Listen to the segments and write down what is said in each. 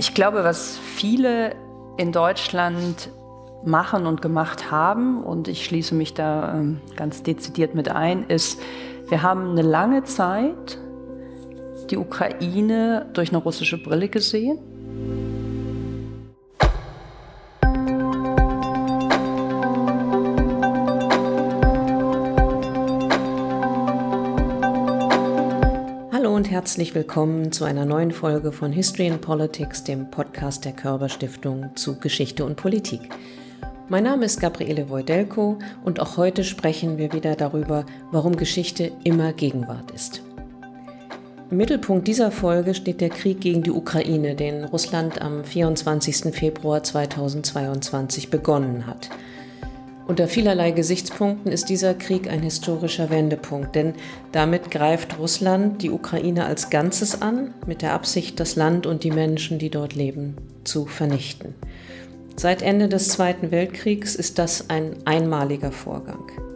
Ich glaube, was viele in Deutschland machen und gemacht haben, und ich schließe mich da ähm, ganz dezidiert mit ein, ist, wir haben eine lange Zeit die Ukraine durch eine russische Brille gesehen. Herzlich willkommen zu einer neuen Folge von History and Politics, dem Podcast der Körber Stiftung zu Geschichte und Politik. Mein Name ist Gabriele Wojdelko und auch heute sprechen wir wieder darüber, warum Geschichte immer Gegenwart ist. Im Mittelpunkt dieser Folge steht der Krieg gegen die Ukraine, den Russland am 24. Februar 2022 begonnen hat – unter vielerlei Gesichtspunkten ist dieser Krieg ein historischer Wendepunkt, denn damit greift Russland die Ukraine als Ganzes an, mit der Absicht, das Land und die Menschen, die dort leben, zu vernichten. Seit Ende des Zweiten Weltkriegs ist das ein einmaliger Vorgang.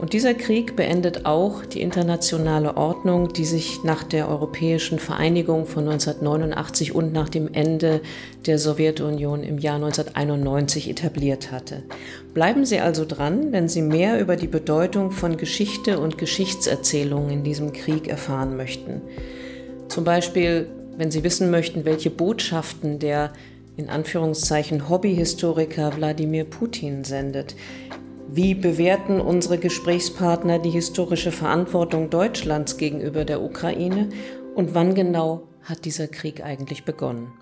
Und dieser Krieg beendet auch die internationale Ordnung, die sich nach der europäischen Vereinigung von 1989 und nach dem Ende der Sowjetunion im Jahr 1991 etabliert hatte. Bleiben Sie also dran, wenn Sie mehr über die Bedeutung von Geschichte und Geschichtserzählung in diesem Krieg erfahren möchten. Zum Beispiel, wenn Sie wissen möchten, welche Botschaften der in Anführungszeichen Hobbyhistoriker Wladimir Putin sendet, wie bewerten unsere Gesprächspartner die historische Verantwortung Deutschlands gegenüber der Ukraine und wann genau hat dieser Krieg eigentlich begonnen?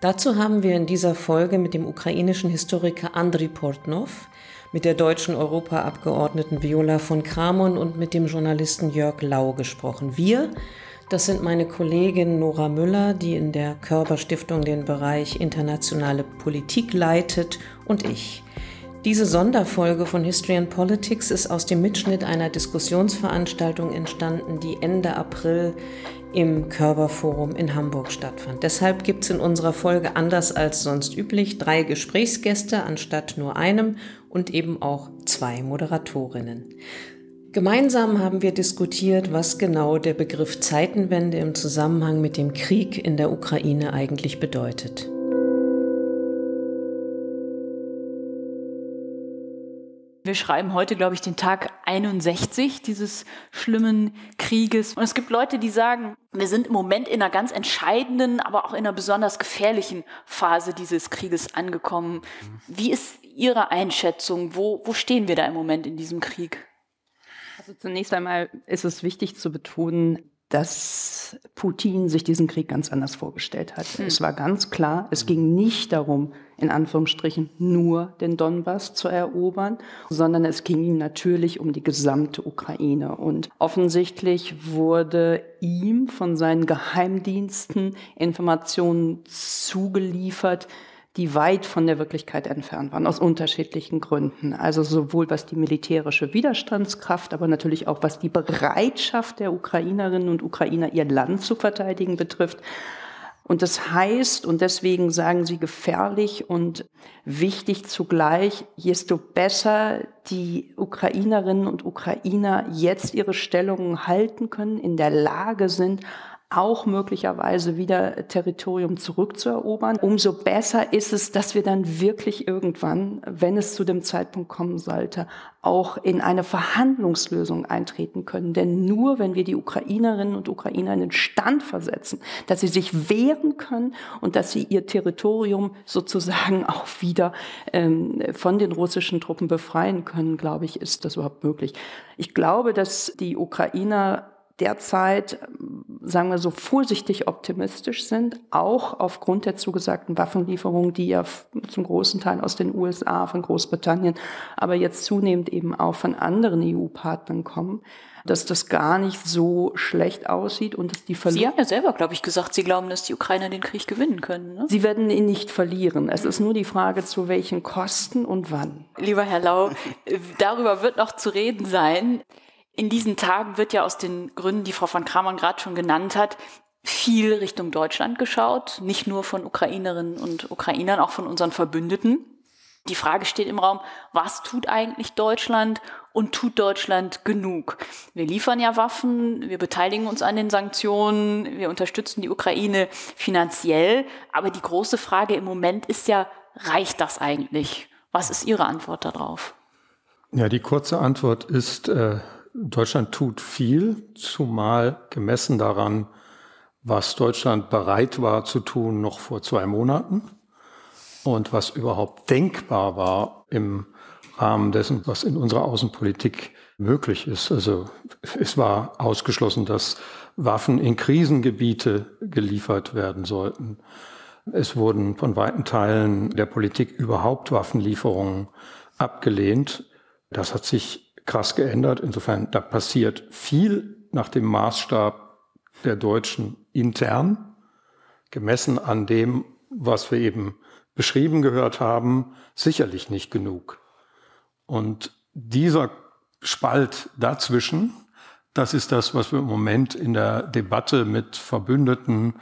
Dazu haben wir in dieser Folge mit dem ukrainischen Historiker Andriy Portnov, mit der deutschen Europaabgeordneten Viola von Kramon und mit dem Journalisten Jörg Lau gesprochen. Wir, das sind meine Kollegin Nora Müller, die in der Körperstiftung den Bereich internationale Politik leitet, und ich. Diese Sonderfolge von History and Politics ist aus dem Mitschnitt einer Diskussionsveranstaltung entstanden, die Ende April im Körperforum in Hamburg stattfand. Deshalb gibt es in unserer Folge anders als sonst üblich drei Gesprächsgäste anstatt nur einem und eben auch zwei Moderatorinnen. Gemeinsam haben wir diskutiert, was genau der Begriff Zeitenwende im Zusammenhang mit dem Krieg in der Ukraine eigentlich bedeutet. Wir schreiben heute, glaube ich, den Tag 61 dieses schlimmen Krieges. Und es gibt Leute, die sagen, wir sind im Moment in einer ganz entscheidenden, aber auch in einer besonders gefährlichen Phase dieses Krieges angekommen. Wie ist Ihre Einschätzung? Wo, wo stehen wir da im Moment in diesem Krieg? Also zunächst einmal ist es wichtig zu betonen, dass Putin sich diesen Krieg ganz anders vorgestellt hat. Hm. Es war ganz klar, es ging nicht darum, in Anführungsstrichen nur den Donbass zu erobern, sondern es ging ihm natürlich um die gesamte Ukraine. Und offensichtlich wurde ihm von seinen Geheimdiensten Informationen zugeliefert, die weit von der Wirklichkeit entfernt waren, aus unterschiedlichen Gründen. Also sowohl was die militärische Widerstandskraft, aber natürlich auch was die Bereitschaft der Ukrainerinnen und Ukrainer, ihr Land zu verteidigen betrifft. Und das heißt, und deswegen sagen sie gefährlich und wichtig zugleich, desto besser die Ukrainerinnen und Ukrainer jetzt ihre Stellungen halten können, in der Lage sind, auch möglicherweise wieder Territorium zurückzuerobern. Umso besser ist es, dass wir dann wirklich irgendwann, wenn es zu dem Zeitpunkt kommen sollte, auch in eine Verhandlungslösung eintreten können. Denn nur wenn wir die Ukrainerinnen und Ukrainer in den Stand versetzen, dass sie sich wehren können und dass sie ihr Territorium sozusagen auch wieder ähm, von den russischen Truppen befreien können, glaube ich, ist das überhaupt möglich. Ich glaube, dass die Ukrainer derzeit, sagen wir so, vorsichtig optimistisch sind, auch aufgrund der zugesagten Waffenlieferungen, die ja zum großen Teil aus den USA, von Großbritannien, aber jetzt zunehmend eben auch von anderen EU-Partnern kommen, dass das gar nicht so schlecht aussieht und dass die verlieren. Sie haben ja selber, glaube ich, gesagt, Sie glauben, dass die Ukrainer den Krieg gewinnen können. Ne? Sie werden ihn nicht verlieren. Es ist nur die Frage, zu welchen Kosten und wann. Lieber Herr Lau, darüber wird noch zu reden sein. In diesen Tagen wird ja aus den Gründen, die Frau von Kramann gerade schon genannt hat, viel Richtung Deutschland geschaut, nicht nur von Ukrainerinnen und Ukrainern, auch von unseren Verbündeten. Die Frage steht im Raum, was tut eigentlich Deutschland und tut Deutschland genug? Wir liefern ja Waffen, wir beteiligen uns an den Sanktionen, wir unterstützen die Ukraine finanziell, aber die große Frage im Moment ist ja, reicht das eigentlich? Was ist Ihre Antwort darauf? Ja, die kurze Antwort ist, äh, Deutschland tut viel, zumal gemessen daran, was Deutschland bereit war zu tun noch vor zwei Monaten und was überhaupt denkbar war im Rahmen dessen, was in unserer Außenpolitik möglich ist. Also es war ausgeschlossen, dass Waffen in Krisengebiete geliefert werden sollten. Es wurden von weiten Teilen der Politik überhaupt Waffenlieferungen abgelehnt. Das hat sich krass geändert. Insofern, da passiert viel nach dem Maßstab der Deutschen intern, gemessen an dem, was wir eben beschrieben gehört haben, sicherlich nicht genug. Und dieser Spalt dazwischen, das ist das, was wir im Moment in der Debatte mit Verbündeten,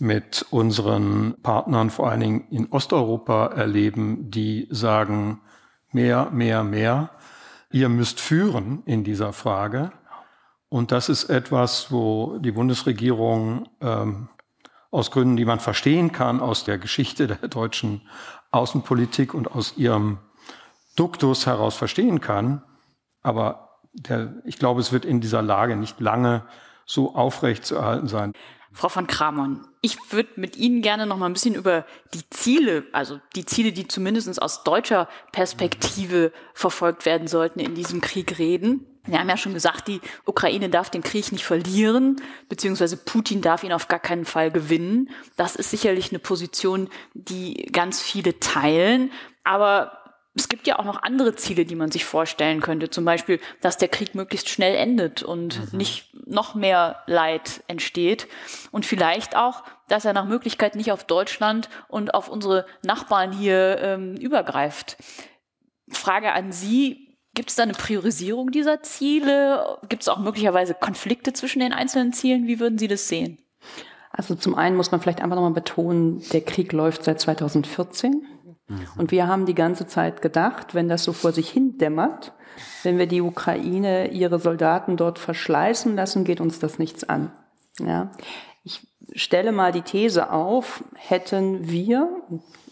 mit unseren Partnern, vor allen Dingen in Osteuropa erleben, die sagen, mehr, mehr, mehr. Ihr müsst führen in dieser Frage. Und das ist etwas, wo die Bundesregierung ähm, aus Gründen, die man verstehen kann, aus der Geschichte der deutschen Außenpolitik und aus ihrem Duktus heraus verstehen kann. Aber der, ich glaube, es wird in dieser Lage nicht lange so aufrecht zu erhalten sein. Frau von Kramon, ich würde mit Ihnen gerne noch mal ein bisschen über die Ziele, also die Ziele, die zumindest aus deutscher Perspektive verfolgt werden sollten, in diesem Krieg reden. Wir haben ja schon gesagt, die Ukraine darf den Krieg nicht verlieren, beziehungsweise Putin darf ihn auf gar keinen Fall gewinnen. Das ist sicherlich eine Position, die ganz viele teilen. Aber es gibt ja auch noch andere Ziele, die man sich vorstellen könnte. Zum Beispiel, dass der Krieg möglichst schnell endet und mhm. nicht noch mehr Leid entsteht. Und vielleicht auch, dass er nach Möglichkeit nicht auf Deutschland und auf unsere Nachbarn hier ähm, übergreift. Frage an Sie, gibt es da eine Priorisierung dieser Ziele? Gibt es auch möglicherweise Konflikte zwischen den einzelnen Zielen? Wie würden Sie das sehen? Also zum einen muss man vielleicht einfach nochmal betonen, der Krieg läuft seit 2014. Mhm. Und wir haben die ganze Zeit gedacht, wenn das so vor sich hin dämmert, wenn wir die Ukraine ihre Soldaten dort verschleißen lassen, geht uns das nichts an. Ja. Ich stelle mal die These auf, hätten wir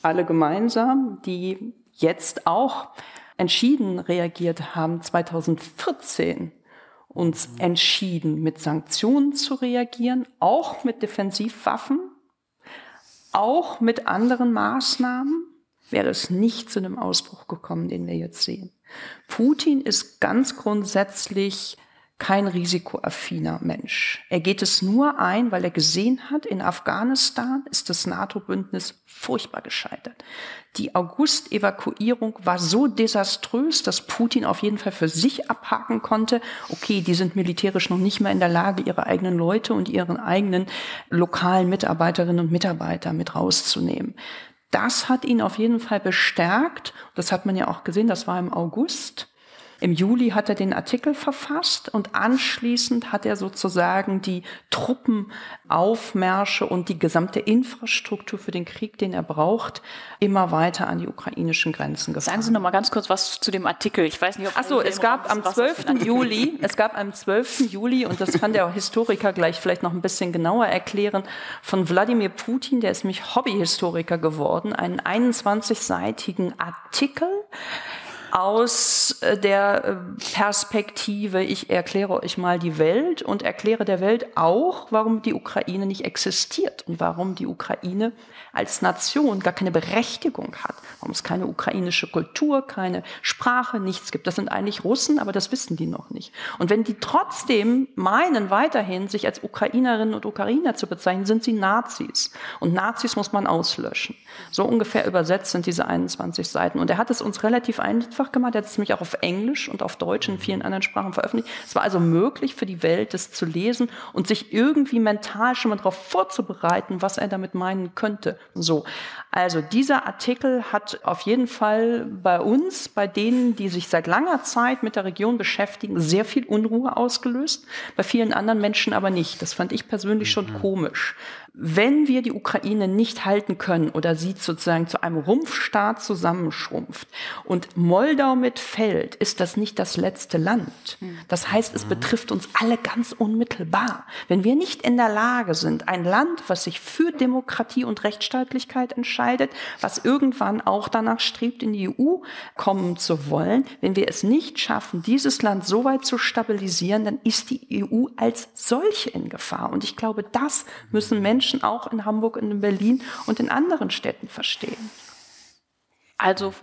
alle gemeinsam, die jetzt auch entschieden reagiert haben, 2014 uns mhm. entschieden, mit Sanktionen zu reagieren, auch mit Defensivwaffen, auch mit anderen Maßnahmen, wäre es nicht zu einem Ausbruch gekommen, den wir jetzt sehen. Putin ist ganz grundsätzlich kein risikoaffiner Mensch. Er geht es nur ein, weil er gesehen hat, in Afghanistan ist das NATO-Bündnis furchtbar gescheitert. Die August-Evakuierung war so desaströs, dass Putin auf jeden Fall für sich abhaken konnte. Okay, die sind militärisch noch nicht mehr in der Lage, ihre eigenen Leute und ihren eigenen lokalen Mitarbeiterinnen und Mitarbeiter mit rauszunehmen das hat ihn auf jeden Fall bestärkt. Das hat man ja auch gesehen, das war im August. Im Juli hat er den Artikel verfasst und anschließend hat er sozusagen die Truppenaufmärsche und die gesamte Infrastruktur für den Krieg, den er braucht, immer weiter an die ukrainischen Grenzen gefahren. Sagen Sie noch mal ganz kurz was zu dem Artikel. Ich weiß nicht, ob Ach so, es gab am 12. Juli, es gab am 12. Juli und das kann der Historiker gleich vielleicht noch ein bisschen genauer erklären, von Wladimir Putin, der ist mich Hobbyhistoriker geworden, einen 21-seitigen Artikel aus äh, der äh, Perspektive, ich erkläre euch mal die Welt und erkläre der Welt auch, warum die Ukraine nicht existiert und warum die Ukraine als Nation gar keine Berechtigung hat, warum es keine ukrainische Kultur, keine Sprache, nichts gibt. Das sind eigentlich Russen, aber das wissen die noch nicht. Und wenn die trotzdem meinen, weiterhin sich als Ukrainerinnen und Ukrainer zu bezeichnen, sind sie Nazis. Und Nazis muss man auslöschen. So ungefähr übersetzt sind diese 21 Seiten. Und er hat es uns relativ einfach gemacht. Er hat es nämlich auch auf Englisch und auf Deutsch und vielen anderen Sprachen veröffentlicht. Es war also möglich für die Welt, das zu lesen und sich irgendwie mental schon mal darauf vorzubereiten, was er damit meinen könnte. So. Also dieser Artikel hat auf jeden Fall bei uns, bei denen, die sich seit langer Zeit mit der Region beschäftigen, sehr viel Unruhe ausgelöst. Bei vielen anderen Menschen aber nicht. Das fand ich persönlich schon mhm. komisch. Wenn wir die Ukraine nicht halten können oder sie sozusagen zu einem Rumpfstaat zusammenschrumpft und Moldau mitfällt, ist das nicht das letzte Land. Das heißt, es betrifft uns alle ganz unmittelbar. Wenn wir nicht in der Lage sind, ein Land, was sich für Demokratie und Rechtsstaatlichkeit entscheidet, was irgendwann auch danach strebt, in die EU kommen zu wollen, wenn wir es nicht schaffen, dieses Land so weit zu stabilisieren, dann ist die EU als solche in Gefahr. Und ich glaube, das müssen Menschen Menschen auch in Hamburg und in Berlin und in anderen Städten verstehen. Also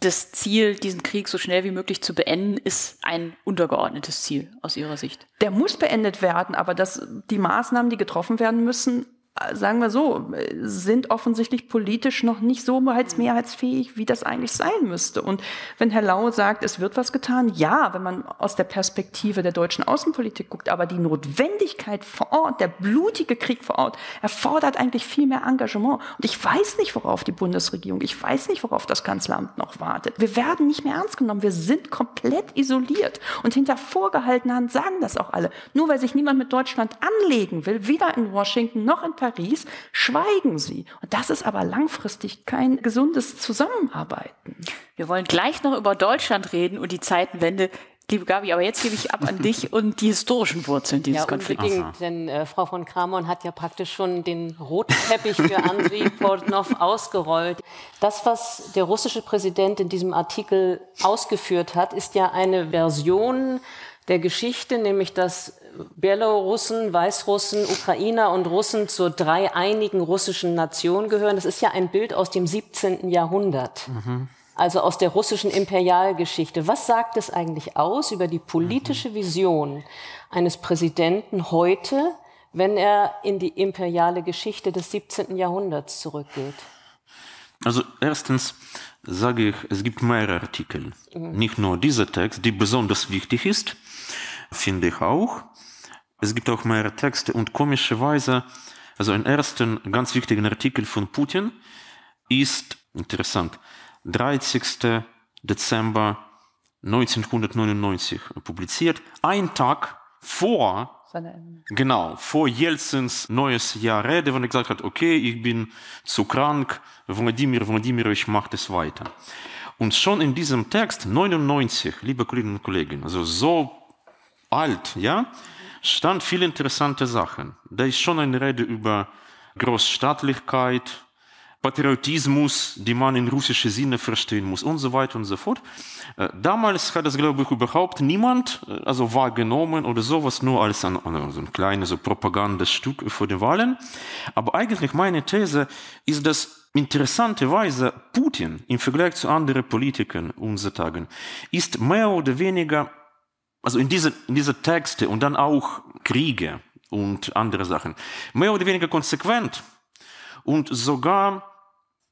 das Ziel, diesen Krieg so schnell wie möglich zu beenden, ist ein untergeordnetes Ziel aus Ihrer Sicht. Der muss beendet werden, aber dass die Maßnahmen, die getroffen werden müssen, sagen wir so, sind offensichtlich politisch noch nicht so mehrheitsfähig, wie das eigentlich sein müsste. Und wenn Herr Lau sagt, es wird was getan, ja, wenn man aus der Perspektive der deutschen Außenpolitik guckt, aber die Notwendigkeit vor Ort, der blutige Krieg vor Ort, erfordert eigentlich viel mehr Engagement. Und ich weiß nicht, worauf die Bundesregierung, ich weiß nicht, worauf das Kanzleramt noch wartet. Wir werden nicht mehr ernst genommen. Wir sind komplett isoliert. Und hinter vorgehaltener Hand sagen das auch alle. Nur weil sich niemand mit Deutschland anlegen will, weder in Washington noch in Paris, Paris, schweigen sie. Und das ist aber langfristig kein gesundes Zusammenarbeiten. Wir wollen gleich noch über Deutschland reden und die Zeitenwende. Liebe Gabi, aber jetzt gebe ich ab an dich und die historischen Wurzeln dieses ja, Konflikts. Unbedingt, denn äh, Frau von Kramon hat ja praktisch schon den roten Teppich für Andriy Portnov ausgerollt. Das, was der russische Präsident in diesem Artikel ausgeführt hat, ist ja eine Version der Geschichte, nämlich dass Belarussen, Weißrussen, Ukrainer und Russen zur dreieinigen russischen Nation gehören. Das ist ja ein Bild aus dem 17. Jahrhundert. Mhm. Also aus der russischen Imperialgeschichte. Was sagt es eigentlich aus über die politische Vision eines Präsidenten heute, wenn er in die imperiale Geschichte des 17. Jahrhunderts zurückgeht? Also erstens sage ich, es gibt mehrere Artikel. Mhm. Nicht nur dieser Text, die besonders wichtig ist, finde ich auch. Es gibt auch mehrere Texte und komischerweise, also ein ersten ganz wichtigen Artikel von Putin ist, interessant, 30. Dezember 1999 publiziert, ein Tag vor Genau, vor Jelzins neues Jahr Rede, wenn er gesagt hat, okay, ich bin zu krank, Wladimir, Wladimir, ich mache das weiter. Und schon in diesem Text, 99, liebe Kolleginnen und Kollegen, also so alt, ja, stand viele interessante Sachen. Da ist schon eine Rede über Großstaatlichkeit, Patriotismus, die man in russische Sinne verstehen muss und so weiter und so fort. Äh, damals hat das, glaube ich, überhaupt niemand äh, also wahrgenommen oder sowas, nur als ein, so ein kleines so Propagandastück vor den Wahlen. Aber eigentlich meine These ist, dass interessanterweise Putin im Vergleich zu anderen Politikern unserer Tagen ist mehr oder weniger also in diese, in diese Texte und dann auch Kriege und andere Sachen, mehr oder weniger konsequent und sogar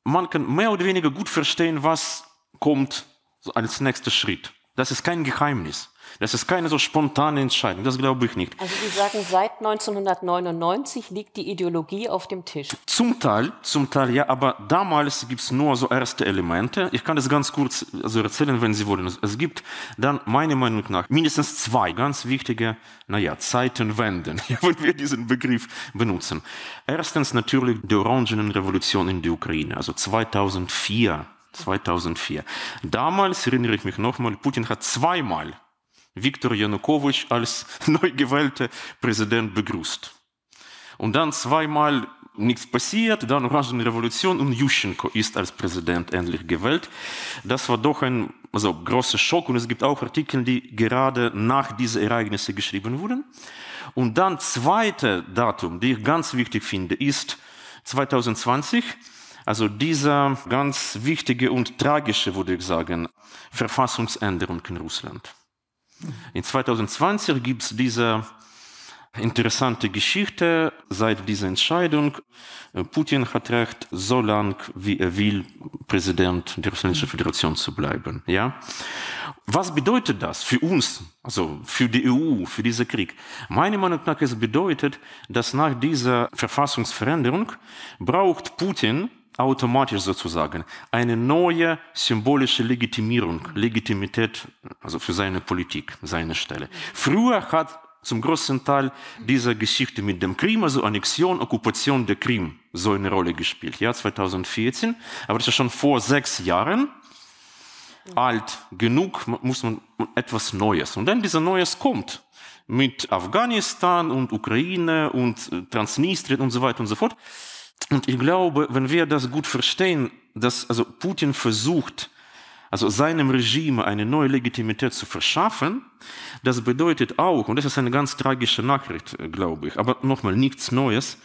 man kann mehr oder weniger gut verstehen, was kommt als nächster Schritt. Das ist kein Geheimnis. Das ist keine so spontane Entscheidung, das glaube ich nicht. Also Sie sagen, seit 1999 liegt die Ideologie auf dem Tisch. Zum Teil, zum Teil ja, aber damals gibt es nur so erste Elemente. Ich kann das ganz kurz also erzählen, wenn Sie wollen. Es gibt dann meiner Meinung nach mindestens zwei ganz wichtige, naja, Zeitenwenden, wenn wir diesen Begriff benutzen. Erstens natürlich die Orangenrevolution in der Ukraine, also 2004. 2004. Damals erinnere ich mich nochmal, Putin hat zweimal Viktor Janukowitsch als neu gewählter Präsident begrüßt. Und dann zweimal nichts passiert, dann Orangenrevolution und Yushchenko ist als Präsident endlich gewählt. Das war doch ein also, großer Schock und es gibt auch Artikel, die gerade nach diesen Ereignissen geschrieben wurden. Und dann zweite Datum, die ich ganz wichtig finde, ist 2020, also dieser ganz wichtige und tragische, würde ich sagen, Verfassungsänderung in Russland. In 2020 gibt es diese interessante Geschichte seit dieser Entscheidung. Putin hat recht, so lang wie er will, Präsident der Russischen Föderation zu bleiben. Ja? Was bedeutet das für uns, also für die EU, für diesen Krieg? Meiner Meinung nach es bedeutet, dass nach dieser Verfassungsveränderung braucht Putin automatisch sozusagen eine neue symbolische Legitimierung, Legitimität, also für seine Politik, seine Stelle. Früher hat zum großen Teil dieser Geschichte mit dem Krim, also Annexion, Okkupation der Krim, so eine Rolle gespielt. Ja, 2014. Aber das ist schon vor sechs Jahren. Alt genug, muss man etwas Neues. Und dann dieser Neues kommt mit Afghanistan und Ukraine und äh, Transnistrien und so weiter und so fort. Und ich glaube, wenn wir das gut verstehen, dass also Putin versucht, also seinem Regime eine neue Legitimität zu verschaffen, das bedeutet auch, und das ist eine ganz tragische Nachricht, äh, glaube ich, aber nochmal nichts Neues,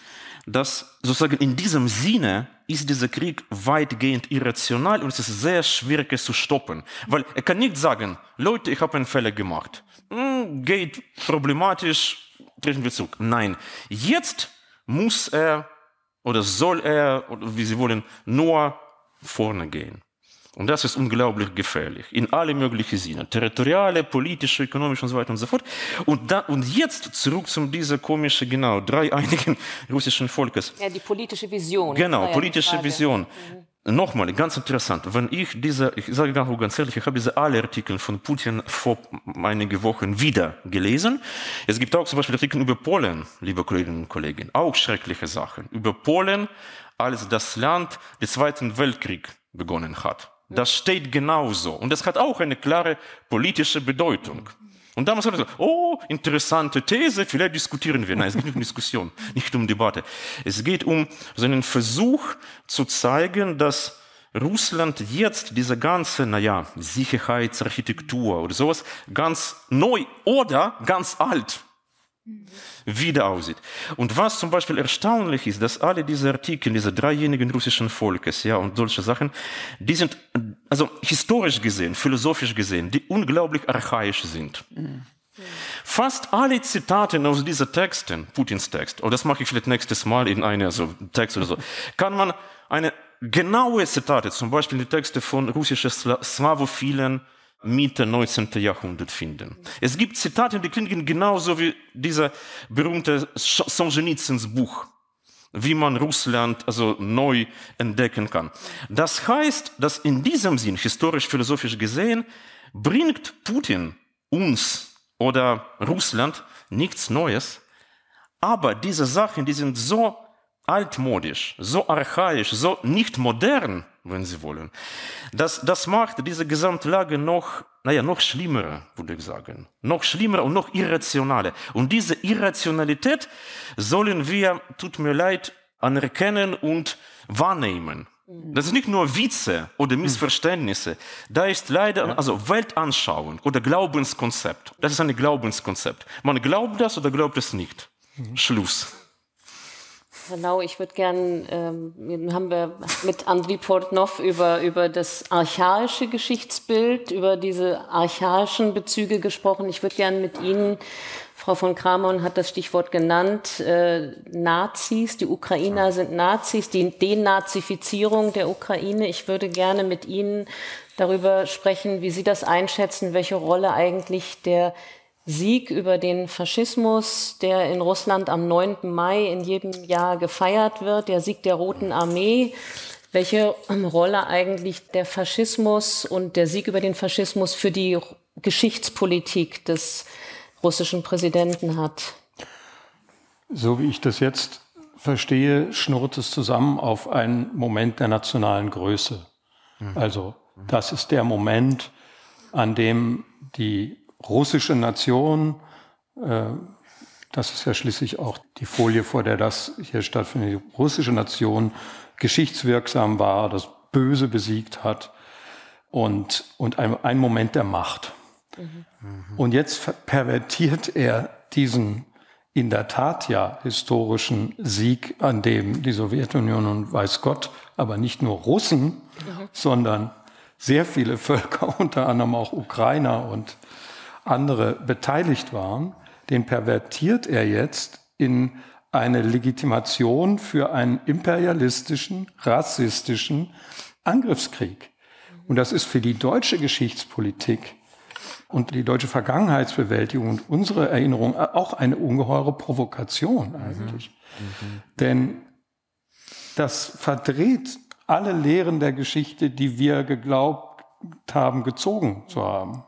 dass sozusagen in diesem Sinne ist dieser Krieg weitgehend irrational und es ist sehr schwierig es zu stoppen. Weil er kann nicht sagen, Leute, ich habe einen Fehler gemacht. Hm, geht problematisch, treten wir zurück. Nein, jetzt muss er oder soll er, oder wie Sie wollen, nur vorne gehen. Und das ist unglaublich gefährlich. In alle möglichen Sinne. Territoriale, politische, ökonomische und so weiter und so fort. Und, da, und jetzt zurück zu dieser komischen, genau, dreieinigen russischen Volkes. Ja, die politische Vision. Genau, politische Vision. Mhm. Nochmal, ganz interessant. Wenn ich diese, ich sage ganz ehrlich, ich habe diese alle Artikel von Putin vor einigen Wochen wieder gelesen. Es gibt auch zum Beispiel Artikel über Polen, liebe Kolleginnen und Kollegen. Auch schreckliche Sachen. Über Polen als das Land des Zweiten Weltkrieg begonnen hat. Das steht genauso. Und das hat auch eine klare politische Bedeutung. Und damals hat er gesagt, oh, interessante These, vielleicht diskutieren wir. Nein, es geht nicht um Diskussion, nicht um Debatte. Es geht um so einen Versuch zu zeigen, dass Russland jetzt diese ganze, naja, Sicherheitsarchitektur oder sowas ganz neu oder ganz alt wieder aussieht. Und was zum Beispiel erstaunlich ist, dass alle diese Artikel, diese dreijährigen russischen Volkes, ja, und solche Sachen, die sind, also historisch gesehen, philosophisch gesehen, die unglaublich archaisch sind. Mhm. Fast alle Zitate aus diesen Texten, Putins Text, oder das mache ich vielleicht nächstes Mal in einem so Text oder so, kann man eine genaue Zitate, zum Beispiel die Texte von russischen Slawophilen, Mitte 19. Jahrhundert finden. Es gibt Zitate, die klingen genauso wie dieser berühmte Solzhenitsyns Buch, wie man Russland also neu entdecken kann. Das heißt, dass in diesem Sinn, historisch-philosophisch gesehen, bringt Putin uns oder Russland nichts Neues, aber diese Sachen, die sind so altmodisch, so archaisch, so nicht modern, wenn Sie wollen. Das, das macht diese Gesamtlage noch, naja, noch schlimmer, würde ich sagen. Noch schlimmer und noch irrationaler. Und diese Irrationalität sollen wir, tut mir leid, anerkennen und wahrnehmen. Das ist nicht nur Witze oder Missverständnisse. Da ist leider, also Weltanschauung oder Glaubenskonzept. Das ist ein Glaubenskonzept. Man glaubt das oder glaubt es nicht. Schluss. Genau, ich würde gern, ähm, haben wir mit Andriy Portnov über, über das archaische Geschichtsbild, über diese archaischen Bezüge gesprochen. Ich würde gern mit Ihnen, Frau von Kramon hat das Stichwort genannt, äh, Nazis, die Ukrainer sind Nazis, die Denazifizierung der Ukraine. Ich würde gerne mit Ihnen darüber sprechen, wie Sie das einschätzen, welche Rolle eigentlich der Sieg über den Faschismus, der in Russland am 9. Mai in jedem Jahr gefeiert wird, der Sieg der Roten Armee, welche Rolle eigentlich der Faschismus und der Sieg über den Faschismus für die Geschichtspolitik des russischen Präsidenten hat. So wie ich das jetzt verstehe, schnurrt es zusammen auf einen Moment der nationalen Größe. Mhm. Also das ist der Moment, an dem die russische Nation, äh, das ist ja schließlich auch die Folie, vor der das hier stattfindet, die russische Nation geschichtswirksam war, das Böse besiegt hat und, und ein, ein Moment der Macht. Mhm. Und jetzt pervertiert er diesen in der Tat ja historischen Sieg, an dem die Sowjetunion und weiß Gott, aber nicht nur Russen, mhm. sondern sehr viele Völker, unter anderem auch Ukrainer und andere beteiligt waren, den pervertiert er jetzt in eine Legitimation für einen imperialistischen, rassistischen Angriffskrieg. Und das ist für die deutsche Geschichtspolitik und die deutsche Vergangenheitsbewältigung und unsere Erinnerung auch eine ungeheure Provokation eigentlich. Mhm. Mhm. Denn das verdreht alle Lehren der Geschichte, die wir geglaubt haben, gezogen zu haben.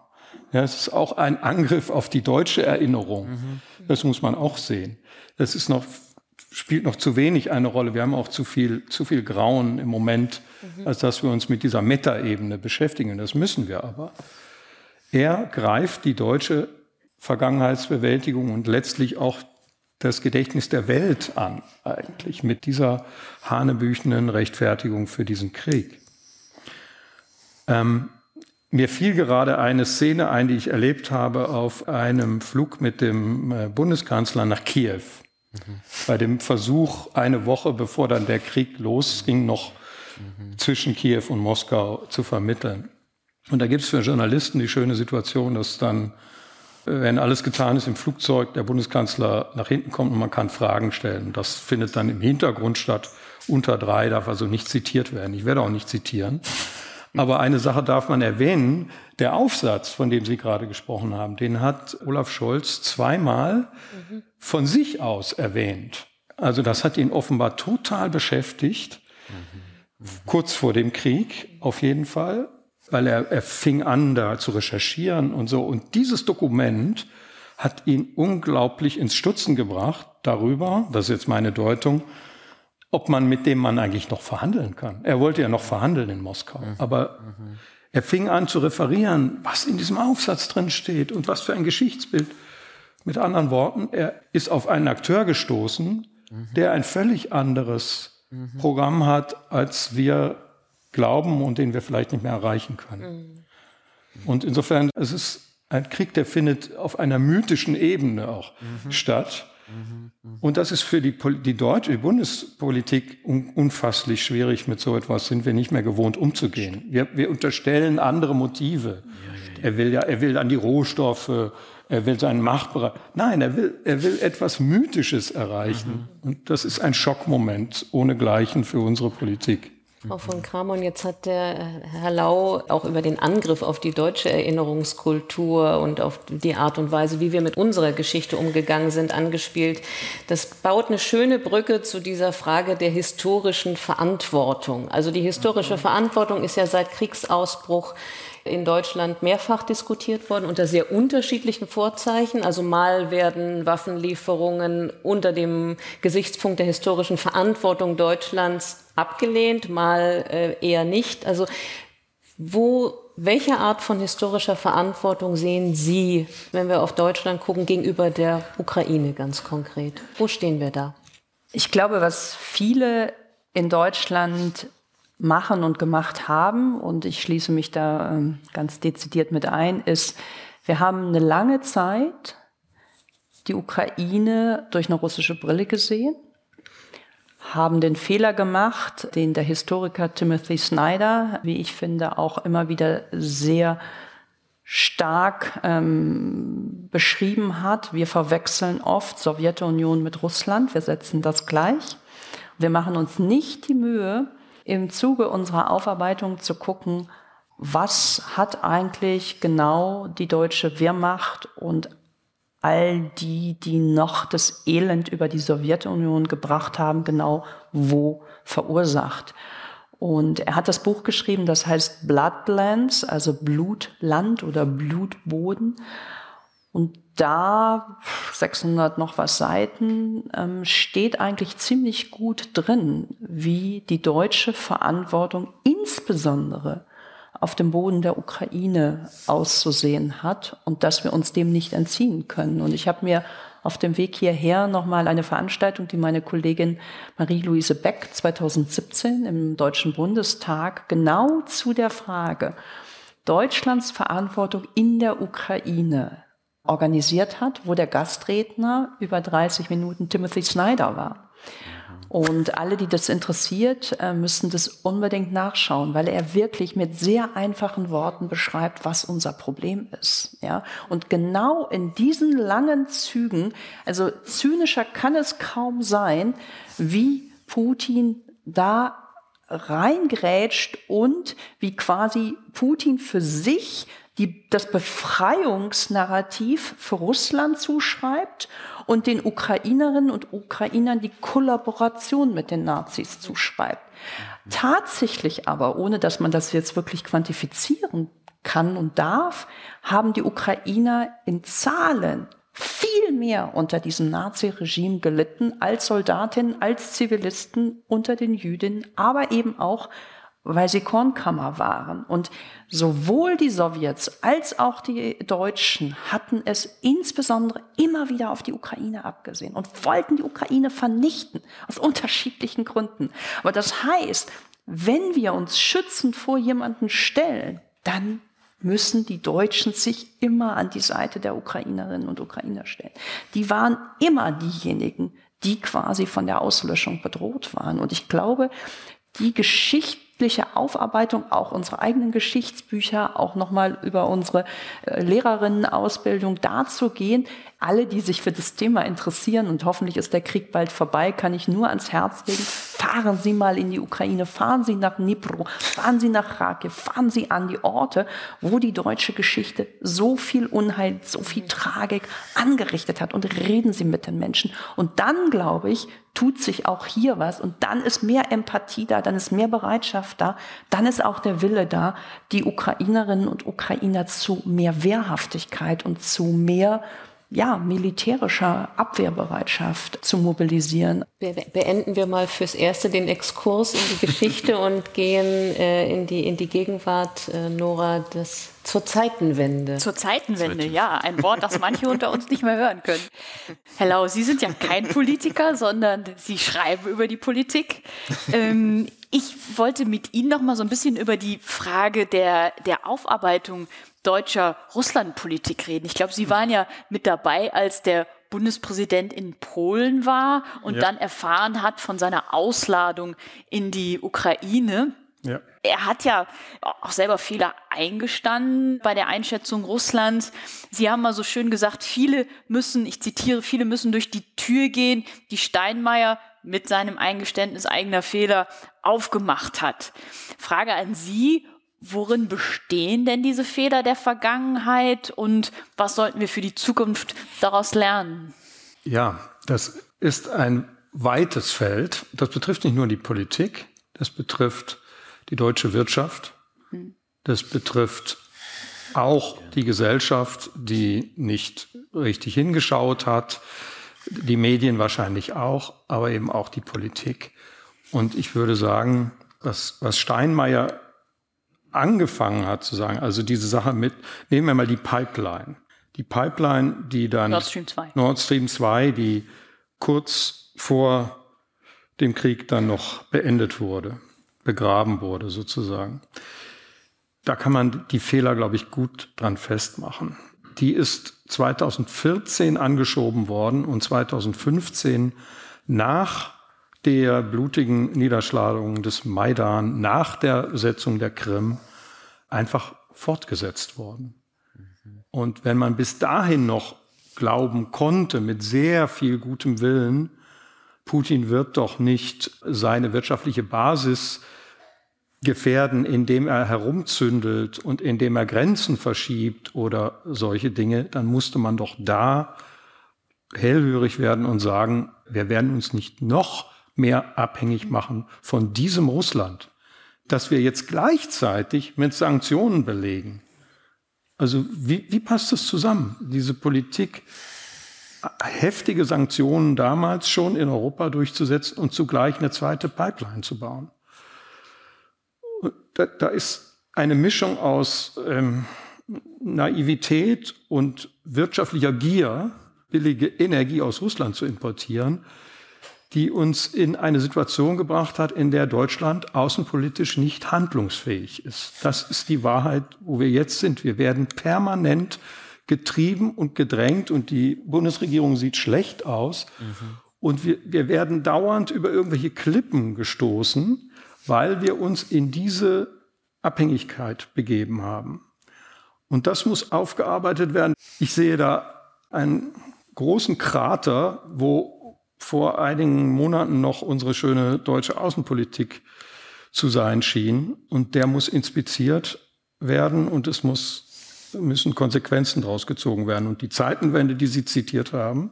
Ja, es ist auch ein Angriff auf die deutsche Erinnerung. Mhm. Das muss man auch sehen. Das ist noch, spielt noch zu wenig eine Rolle. Wir haben auch zu viel, zu viel Grauen im Moment, mhm. als dass wir uns mit dieser Metaebene beschäftigen. Das müssen wir aber. Er greift die deutsche Vergangenheitsbewältigung und letztlich auch das Gedächtnis der Welt an, eigentlich, mit dieser hanebüchenden Rechtfertigung für diesen Krieg. Ähm, mir fiel gerade eine Szene ein, die ich erlebt habe auf einem Flug mit dem äh, Bundeskanzler nach Kiew. Mhm. Bei dem Versuch, eine Woche bevor dann der Krieg losging, noch mhm. zwischen Kiew und Moskau zu vermitteln. Und da gibt es für Journalisten die schöne Situation, dass dann, äh, wenn alles getan ist im Flugzeug, der Bundeskanzler nach hinten kommt und man kann Fragen stellen. Das findet dann im Hintergrund statt. Unter drei darf also nicht zitiert werden. Ich werde auch nicht zitieren. Aber eine Sache darf man erwähnen. Der Aufsatz, von dem Sie gerade gesprochen haben, den hat Olaf Scholz zweimal mhm. von sich aus erwähnt. Also das hat ihn offenbar total beschäftigt. Mhm. Kurz vor dem Krieg auf jeden Fall, weil er, er fing an, da zu recherchieren und so. Und dieses Dokument hat ihn unglaublich ins Stutzen gebracht darüber, das ist jetzt meine Deutung, ob man mit dem Mann eigentlich noch verhandeln kann. Er wollte ja noch verhandeln in Moskau, mhm. aber mhm. er fing an zu referieren, was in diesem Aufsatz drin steht und was für ein Geschichtsbild. Mit anderen Worten, er ist auf einen Akteur gestoßen, mhm. der ein völlig anderes. Programm hat, als wir glauben und den wir vielleicht nicht mehr erreichen können. Und insofern, es ist ein Krieg, der findet auf einer mythischen Ebene auch statt. Und das ist für die, die deutsche die Bundespolitik un, unfasslich schwierig. Mit so etwas sind wir nicht mehr gewohnt umzugehen. Wir, wir unterstellen andere Motive. Er will ja, er will an die Rohstoffe, er will seinen Machtbereich. Nein, er will, er will etwas Mythisches erreichen. Mhm. Und das ist ein Schockmoment ohnegleichen für unsere Politik. Frau von Kramon, jetzt hat der äh, Herr Lau auch über den Angriff auf die deutsche Erinnerungskultur und auf die Art und Weise, wie wir mit unserer Geschichte umgegangen sind, angespielt. Das baut eine schöne Brücke zu dieser Frage der historischen Verantwortung. Also die historische Verantwortung ist ja seit Kriegsausbruch in Deutschland mehrfach diskutiert worden unter sehr unterschiedlichen Vorzeichen. Also mal werden Waffenlieferungen unter dem Gesichtspunkt der historischen Verantwortung Deutschlands abgelehnt, mal äh, eher nicht. Also wo, welche Art von historischer Verantwortung sehen Sie, wenn wir auf Deutschland gucken, gegenüber der Ukraine ganz konkret? Wo stehen wir da? Ich glaube, was viele in Deutschland machen und gemacht haben, und ich schließe mich da ähm, ganz dezidiert mit ein, ist, wir haben eine lange Zeit die Ukraine durch eine russische Brille gesehen, haben den Fehler gemacht, den der Historiker Timothy Snyder, wie ich finde, auch immer wieder sehr stark ähm, beschrieben hat. Wir verwechseln oft Sowjetunion mit Russland, wir setzen das gleich. Wir machen uns nicht die Mühe, im Zuge unserer Aufarbeitung zu gucken, was hat eigentlich genau die deutsche Wehrmacht und all die, die noch das Elend über die Sowjetunion gebracht haben, genau wo verursacht. Und er hat das Buch geschrieben, das heißt Bloodlands, also Blutland oder Blutboden. Und da, 600 noch was Seiten, ähm, steht eigentlich ziemlich gut drin, wie die deutsche Verantwortung insbesondere auf dem Boden der Ukraine auszusehen hat und dass wir uns dem nicht entziehen können. Und ich habe mir auf dem Weg hierher nochmal eine Veranstaltung, die meine Kollegin Marie-Louise Beck 2017 im Deutschen Bundestag genau zu der Frage Deutschlands Verantwortung in der Ukraine organisiert hat, wo der Gastredner über 30 Minuten Timothy Snyder war. Und alle, die das interessiert, äh, müssen das unbedingt nachschauen, weil er wirklich mit sehr einfachen Worten beschreibt, was unser Problem ist. Ja? Und genau in diesen langen Zügen, also zynischer kann es kaum sein, wie Putin da reingrätscht und wie quasi Putin für sich die das Befreiungsnarrativ für Russland zuschreibt und den Ukrainerinnen und Ukrainern die Kollaboration mit den Nazis zuschreibt. Tatsächlich aber, ohne dass man das jetzt wirklich quantifizieren kann und darf, haben die Ukrainer in Zahlen viel mehr unter diesem Nazi-Regime gelitten als Soldatinnen, als Zivilisten unter den Jüdinnen, aber eben auch, weil sie Kornkammer waren. Und sowohl die Sowjets als auch die Deutschen hatten es insbesondere immer wieder auf die Ukraine abgesehen und wollten die Ukraine vernichten, aus unterschiedlichen Gründen. Aber das heißt, wenn wir uns schützend vor jemanden stellen, dann müssen die Deutschen sich immer an die Seite der Ukrainerinnen und Ukrainer stellen. Die waren immer diejenigen, die quasi von der Auslöschung bedroht waren. Und ich glaube, die geschichtliche Aufarbeitung auch unserer eigenen Geschichtsbücher, auch nochmal über unsere äh, Lehrerinnenausbildung dazu gehen, alle, die sich für das Thema interessieren und hoffentlich ist der Krieg bald vorbei, kann ich nur ans Herz legen, fahren Sie mal in die Ukraine, fahren Sie nach Dnipro, fahren Sie nach Kharkiv, fahren Sie an die Orte, wo die deutsche Geschichte so viel Unheil, so viel Tragik angerichtet hat und reden Sie mit den Menschen. Und dann, glaube ich, tut sich auch hier was und dann ist mehr Empathie da, dann ist mehr Bereitschaft da, dann ist auch der Wille da, die Ukrainerinnen und Ukrainer zu mehr Wehrhaftigkeit und zu mehr ja, militärischer Abwehrbereitschaft zu mobilisieren. Beenden wir mal fürs Erste den Exkurs in die Geschichte und gehen äh, in, die, in die Gegenwart, äh, Nora, das, zur Zeitenwende. Zur Zeitenwende, ja, ein Wort, das manche unter uns nicht mehr hören können. Herr Lau, Sie sind ja kein Politiker, sondern Sie schreiben über die Politik. Ähm, ich wollte mit Ihnen noch mal so ein bisschen über die Frage der, der Aufarbeitung deutscher Russlandpolitik reden. Ich glaube, Sie waren ja mit dabei, als der Bundespräsident in Polen war und ja. dann erfahren hat von seiner Ausladung in die Ukraine. Ja. Er hat ja auch selber Fehler eingestanden bei der Einschätzung Russlands. Sie haben mal so schön gesagt, viele müssen, ich zitiere, viele müssen durch die Tür gehen, die Steinmeier mit seinem Eingeständnis eigener Fehler aufgemacht hat. Frage an Sie, worin bestehen denn diese Fehler der Vergangenheit und was sollten wir für die Zukunft daraus lernen? Ja, das ist ein weites Feld. Das betrifft nicht nur die Politik, das betrifft die deutsche Wirtschaft, hm. das betrifft auch die Gesellschaft, die nicht richtig hingeschaut hat, die Medien wahrscheinlich auch, aber eben auch die Politik. Und ich würde sagen, was, was Steinmeier angefangen hat zu sagen, also diese Sache mit, nehmen wir mal die Pipeline. Die Pipeline, die dann Nord Stream 2, Nord Stream 2 die kurz vor dem Krieg dann noch beendet wurde, begraben wurde sozusagen. Da kann man die Fehler, glaube ich, gut dran festmachen. Die ist 2014 angeschoben worden und 2015 nach der blutigen Niederschlagung des Maidan nach der Besetzung der Krim einfach fortgesetzt worden. Und wenn man bis dahin noch glauben konnte, mit sehr viel gutem Willen, Putin wird doch nicht seine wirtschaftliche Basis gefährden, indem er herumzündelt und indem er Grenzen verschiebt oder solche Dinge, dann musste man doch da hellhörig werden und sagen, wir werden uns nicht noch mehr abhängig machen von diesem Russland, das wir jetzt gleichzeitig mit Sanktionen belegen. Also wie, wie passt das zusammen? Diese Politik, heftige Sanktionen damals schon in Europa durchzusetzen und zugleich eine zweite Pipeline zu bauen. Da, da ist eine Mischung aus ähm, Naivität und wirtschaftlicher Gier, billige Energie aus Russland zu importieren, die uns in eine Situation gebracht hat, in der Deutschland außenpolitisch nicht handlungsfähig ist. Das ist die Wahrheit, wo wir jetzt sind. Wir werden permanent getrieben und gedrängt und die Bundesregierung sieht schlecht aus. Mhm. Und wir, wir werden dauernd über irgendwelche Klippen gestoßen, weil wir uns in diese Abhängigkeit begeben haben. Und das muss aufgearbeitet werden. Ich sehe da einen großen Krater, wo vor einigen Monaten noch unsere schöne deutsche Außenpolitik zu sein schien. Und der muss inspiziert werden und es muss, müssen Konsequenzen daraus gezogen werden. Und die Zeitenwende, die Sie zitiert haben,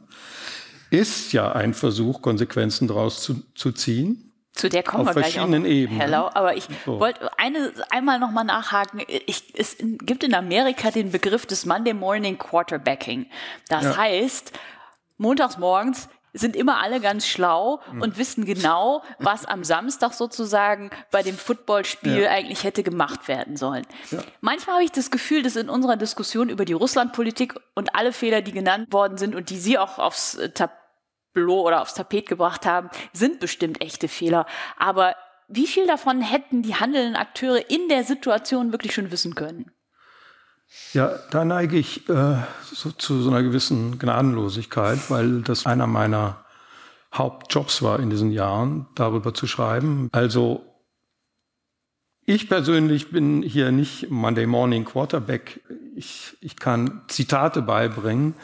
ist ja ein Versuch, Konsequenzen daraus zu, zu ziehen. Zu der kommen auf wir gleich verschiedenen auch. Ebenen. Hello, aber ich So. wollte eine, einmal nochmal nachhaken. Ich, es gibt in Amerika den Begriff des Monday Morning Quarterbacking. Das Ja. heißt, montags morgens sind immer alle ganz schlau Hm. und wissen genau, was am Samstag sozusagen bei dem Footballspiel Ja. eigentlich hätte gemacht werden sollen. Manchmal habe ich das Gefühl, dass in unserer Diskussion über die Russlandpolitik und alle Fehler, die genannt worden sind und die Sie auch aufs äh, Tableau oder aufs Tapet gebracht haben, sind bestimmt echte Fehler. Aber wie viel davon hätten die handelnden Akteure in der Situation wirklich schon wissen können? Ja, da neige ich äh, so, zu so einer gewissen Gnadenlosigkeit, weil das einer meiner Hauptjobs war in diesen Jahren, darüber zu schreiben. Also ich persönlich bin hier nicht Monday Morning Quarterback. Ich, ich kann Zitate beibringen,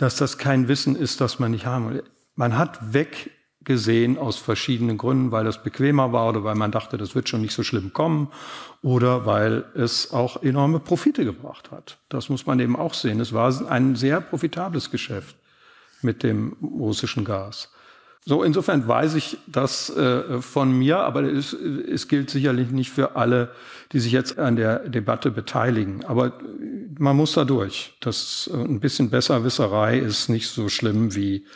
dass das kein Wissen ist, das man nicht haben will. Man hat weggesehen aus verschiedenen Gründen, weil das bequemer war oder weil man dachte, das wird schon nicht so schlimm kommen oder weil es auch enorme Profite gebracht hat. Das muss man eben auch sehen. Es war ein sehr profitables Geschäft mit dem russischen Gas. So, insofern weiß ich das äh, von mir, aber es, es gilt sicherlich nicht für alle, die sich jetzt an der Debatte beteiligen. Aber man muss da durch. Das äh, ein bisschen Besserwisserei ist nicht so schlimm wie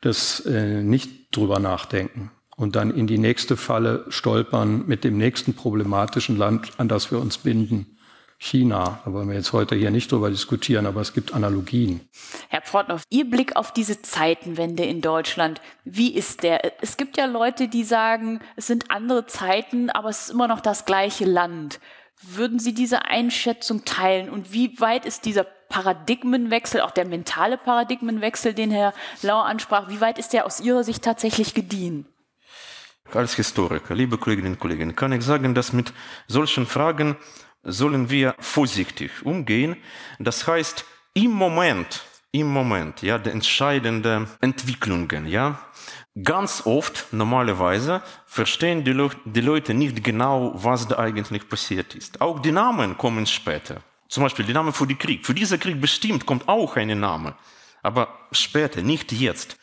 das äh, nicht drüber nachdenken und dann in die nächste Falle stolpern mit dem nächsten problematischen Land, an das wir uns binden. China, da wollen wir jetzt heute hier nicht drüber diskutieren, aber es gibt Analogien. Herr Pfortnow, Ihr Blick auf diese Zeitenwende in Deutschland, wie ist der? Es gibt ja Leute, die sagen, es sind andere Zeiten, aber es ist immer noch das gleiche Land. Würden Sie diese Einschätzung teilen? Und wie weit ist dieser Paradigmenwechsel, auch der mentale Paradigmenwechsel, den Herr Lau ansprach, wie weit ist der aus Ihrer Sicht tatsächlich gediehen? Als Historiker, liebe Kolleginnen und Kollegen, kann ich sagen, dass mit solchen Fragen sollen wir vorsichtig umgehen. Das heißt, im Moment, im Moment, ja, der entscheidenden Entwicklungen, ja, ganz oft, normalerweise, verstehen die, Leu die Leute nicht genau, was da eigentlich passiert ist. Auch die Namen kommen später. Zum Beispiel die Name für den Krieg. Für diesen Krieg bestimmt kommt auch ein Name. Aber später, nicht jetzt.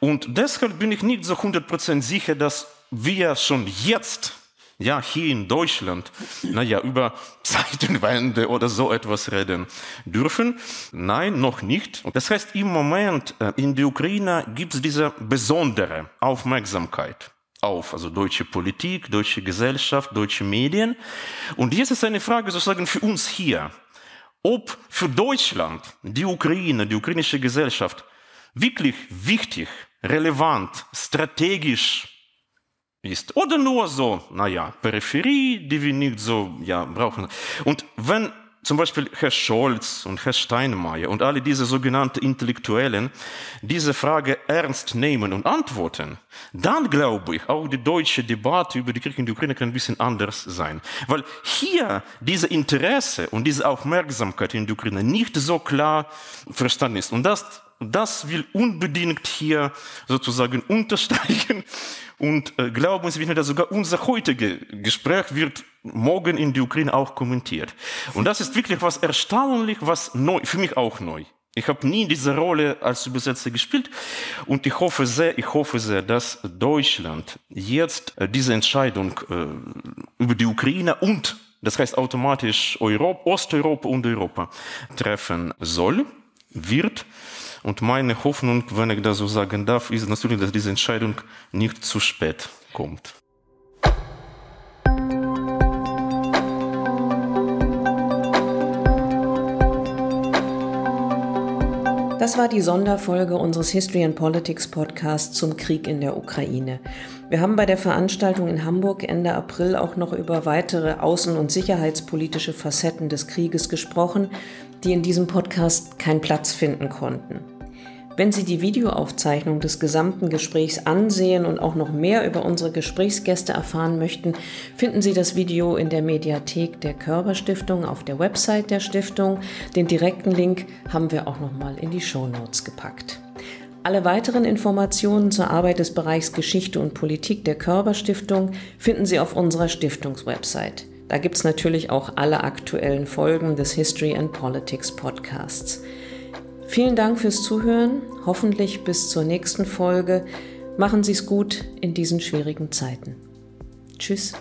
Und deshalb bin ich nicht so 100% sicher, dass wir schon jetzt, ja, hier in Deutschland, naja, über Zeitenwende oder so etwas reden dürfen. Nein, noch nicht. Das heißt, im Moment äh, in der Ukraine gibt es diese besondere Aufmerksamkeit auf, also deutsche Politik, deutsche Gesellschaft, deutsche Medien. Und jetzt ist eine Frage sozusagen für uns hier, ob für Deutschland die Ukraine, die ukrainische Gesellschaft wirklich wichtig, relevant, strategisch ist. Oder nur so, naja, Peripherie, die wir nicht so ja, brauchen. Und wenn zum Beispiel Herr Scholz und Herr Steinmeier und alle diese sogenannten Intellektuellen diese Frage ernst nehmen und antworten, dann glaube ich, auch die deutsche Debatte über die Krieg in der Ukraine kann ein bisschen anders sein. Weil hier diese Interesse und diese Aufmerksamkeit in der Ukraine nicht so klar verstanden ist. Und das, das will unbedingt hier sozusagen unterstreichen. Und äh, glauben Sie mir, sogar unser heutiges Gespräch wird morgen in der Ukraine auch kommentiert. Und das ist wirklich was erstaunlich, was neu, für mich auch neu. Ich habe nie diese Rolle als Übersetzer gespielt und ich hoffe sehr, ich hoffe sehr, dass Deutschland jetzt äh, diese Entscheidung äh, über die Ukraine und das heißt automatisch Europa, Osteuropa und Europa treffen soll, wird. Und meine Hoffnung, wenn ich das so sagen darf, ist natürlich, dass diese Entscheidung nicht zu spät kommt. Das war die Sonderfolge unseres History and Politics Podcasts zum Krieg in der Ukraine. Wir haben bei der Veranstaltung in Hamburg Ende April auch noch über weitere außen- und sicherheitspolitische Facetten des Krieges gesprochen, die in diesem Podcast keinen Platz finden konnten. Wenn Sie die Videoaufzeichnung des gesamten Gesprächs ansehen und auch noch mehr über unsere Gesprächsgäste erfahren möchten, finden Sie das Video in der Mediathek der Körber Stiftung auf der Website der Stiftung. Den direkten Link haben wir auch noch mal in die Show Notes gepackt. Alle weiteren Informationen zur Arbeit des Bereichs Geschichte und Politik der Körber Stiftung finden Sie auf unserer Stiftungswebsite. Da gibt es natürlich auch alle aktuellen Folgen des History and Politics Podcasts. Vielen Dank fürs Zuhören, hoffentlich bis zur nächsten Folge. Machen Sie es gut in diesen schwierigen Zeiten. Tschüss.